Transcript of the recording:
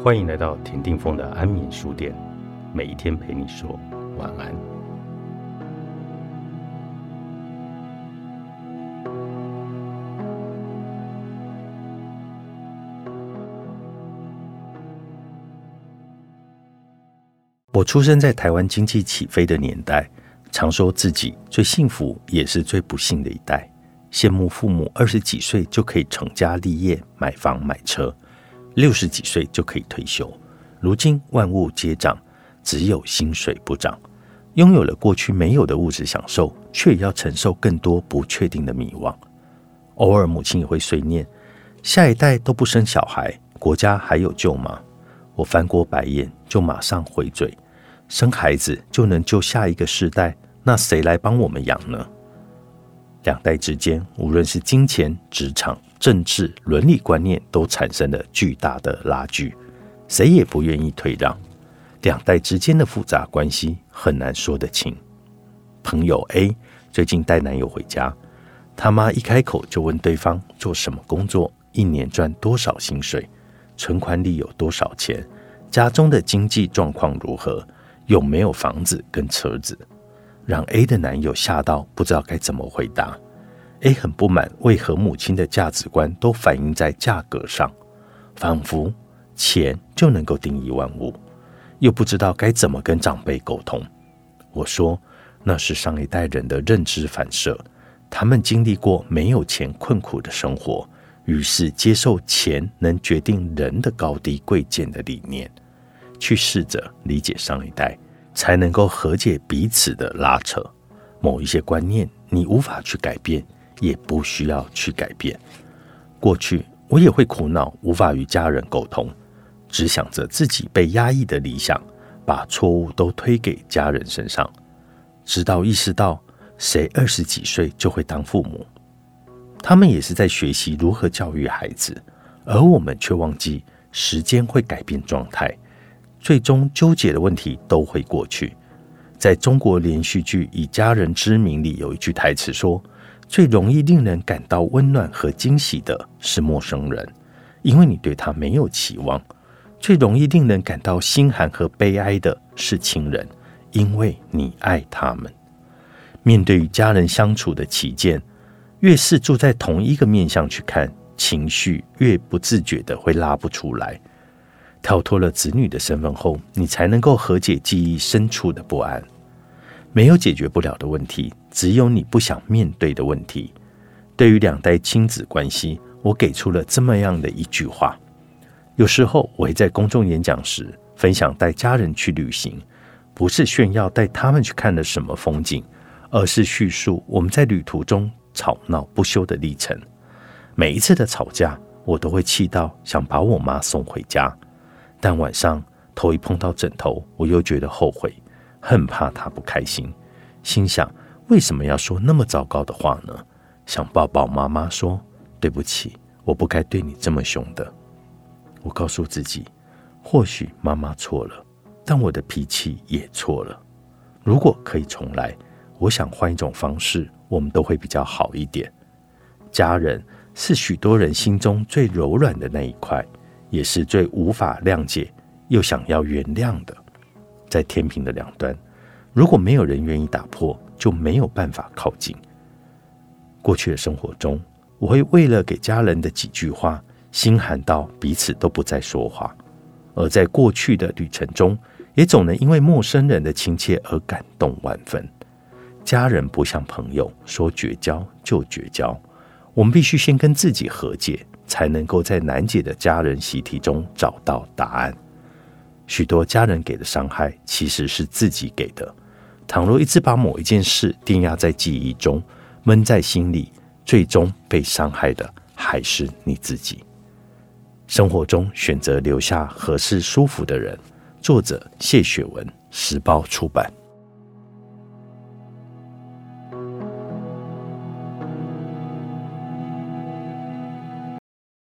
欢迎来到田定峰的安眠书店，每一天陪你说晚安。我出生在台湾经济起飞的年代，常说自己最幸福也是最不幸的一代，羡慕父母二十几岁就可以成家立业、买房买车。六十几岁就可以退休，如今万物皆涨，只有薪水不涨。拥有了过去没有的物质享受，却也要承受更多不确定的迷惘。偶尔母亲也会碎念：下一代都不生小孩，国家还有救吗？我翻过白眼，就马上回嘴：生孩子就能救下一个世代，那谁来帮我们养呢？两代之间，无论是金钱、职场、政治、伦理观念，都产生了巨大的拉锯，谁也不愿意退让。两代之间的复杂关系很难说得清。朋友 A 最近带男友回家，他妈一开口就问对方做什么工作，一年赚多少薪水，存款里有多少钱，家中的经济状况如何，有没有房子跟车子。让 A 的男友吓到，不知道该怎么回答。A 很不满，为何母亲的价值观都反映在价格上，仿佛钱就能够定义万物，又不知道该怎么跟长辈沟通。我说，那是上一代人的认知反射，他们经历过没有钱困苦的生活，于是接受钱能决定人的高低贵贱的理念，去试着理解上一代。才能够和解彼此的拉扯。某一些观念你无法去改变，也不需要去改变。过去我也会苦恼，无法与家人沟通，只想着自己被压抑的理想，把错误都推给家人身上。直到意识到，谁二十几岁就会当父母，他们也是在学习如何教育孩子，而我们却忘记时间会改变状态。最终纠结的问题都会过去。在中国连续剧《以家人之名》里，有一句台词说：“最容易令人感到温暖和惊喜的是陌生人，因为你对他没有期望；最容易令人感到心寒和悲哀的是亲人，因为你爱他们。”面对与家人相处的起见，越是住在同一个面向去看，情绪越不自觉的会拉不出来。跳脱了子女的身份后，你才能够和解记忆深处的不安。没有解决不了的问题，只有你不想面对的问题。对于两代亲子关系，我给出了这么样的一句话：有时候我会在公众演讲时分享带家人去旅行，不是炫耀带他们去看了什么风景，而是叙述我们在旅途中吵闹不休的历程。每一次的吵架，我都会气到想把我妈送回家。但晚上头一碰到枕头，我又觉得后悔，很怕他不开心，心想为什么要说那么糟糕的话呢？想抱抱妈妈说对不起，我不该对你这么凶的。我告诉自己，或许妈妈错了，但我的脾气也错了。如果可以重来，我想换一种方式，我们都会比较好一点。家人是许多人心中最柔软的那一块。也是最无法谅解又想要原谅的，在天平的两端，如果没有人愿意打破，就没有办法靠近。过去的生活中，我会为了给家人的几句话，心寒到彼此都不再说话；而在过去的旅程中，也总能因为陌生人的亲切而感动万分。家人不像朋友，说绝交就绝交，我们必须先跟自己和解。才能够在难解的家人习题中找到答案。许多家人给的伤害其实是自己给的。倘若一直把某一件事定压在记忆中，闷在心里，最终被伤害的还是你自己。生活中选择留下合适舒服的人。作者：谢雪文，时报出版。